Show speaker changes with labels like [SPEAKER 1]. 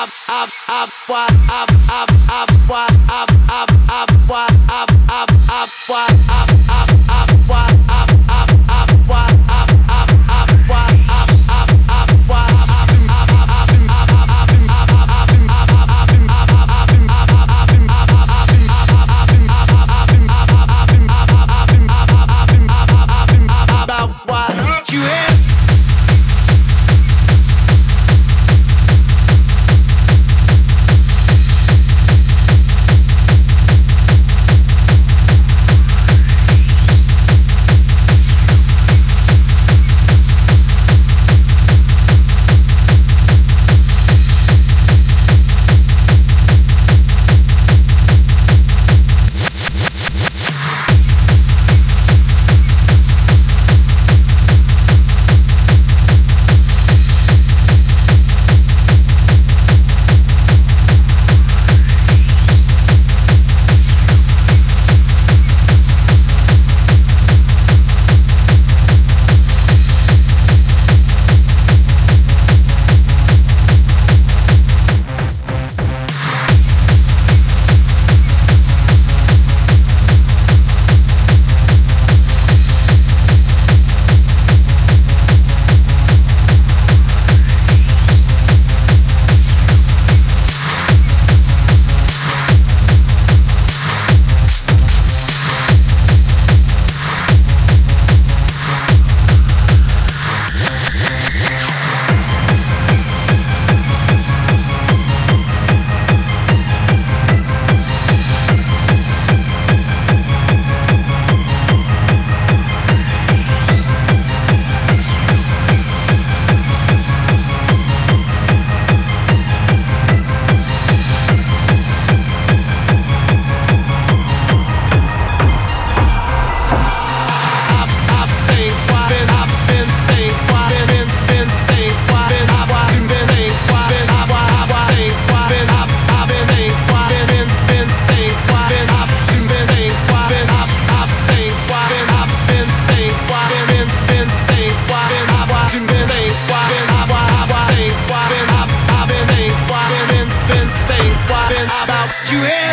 [SPEAKER 1] up, up, up, up, up, I, I,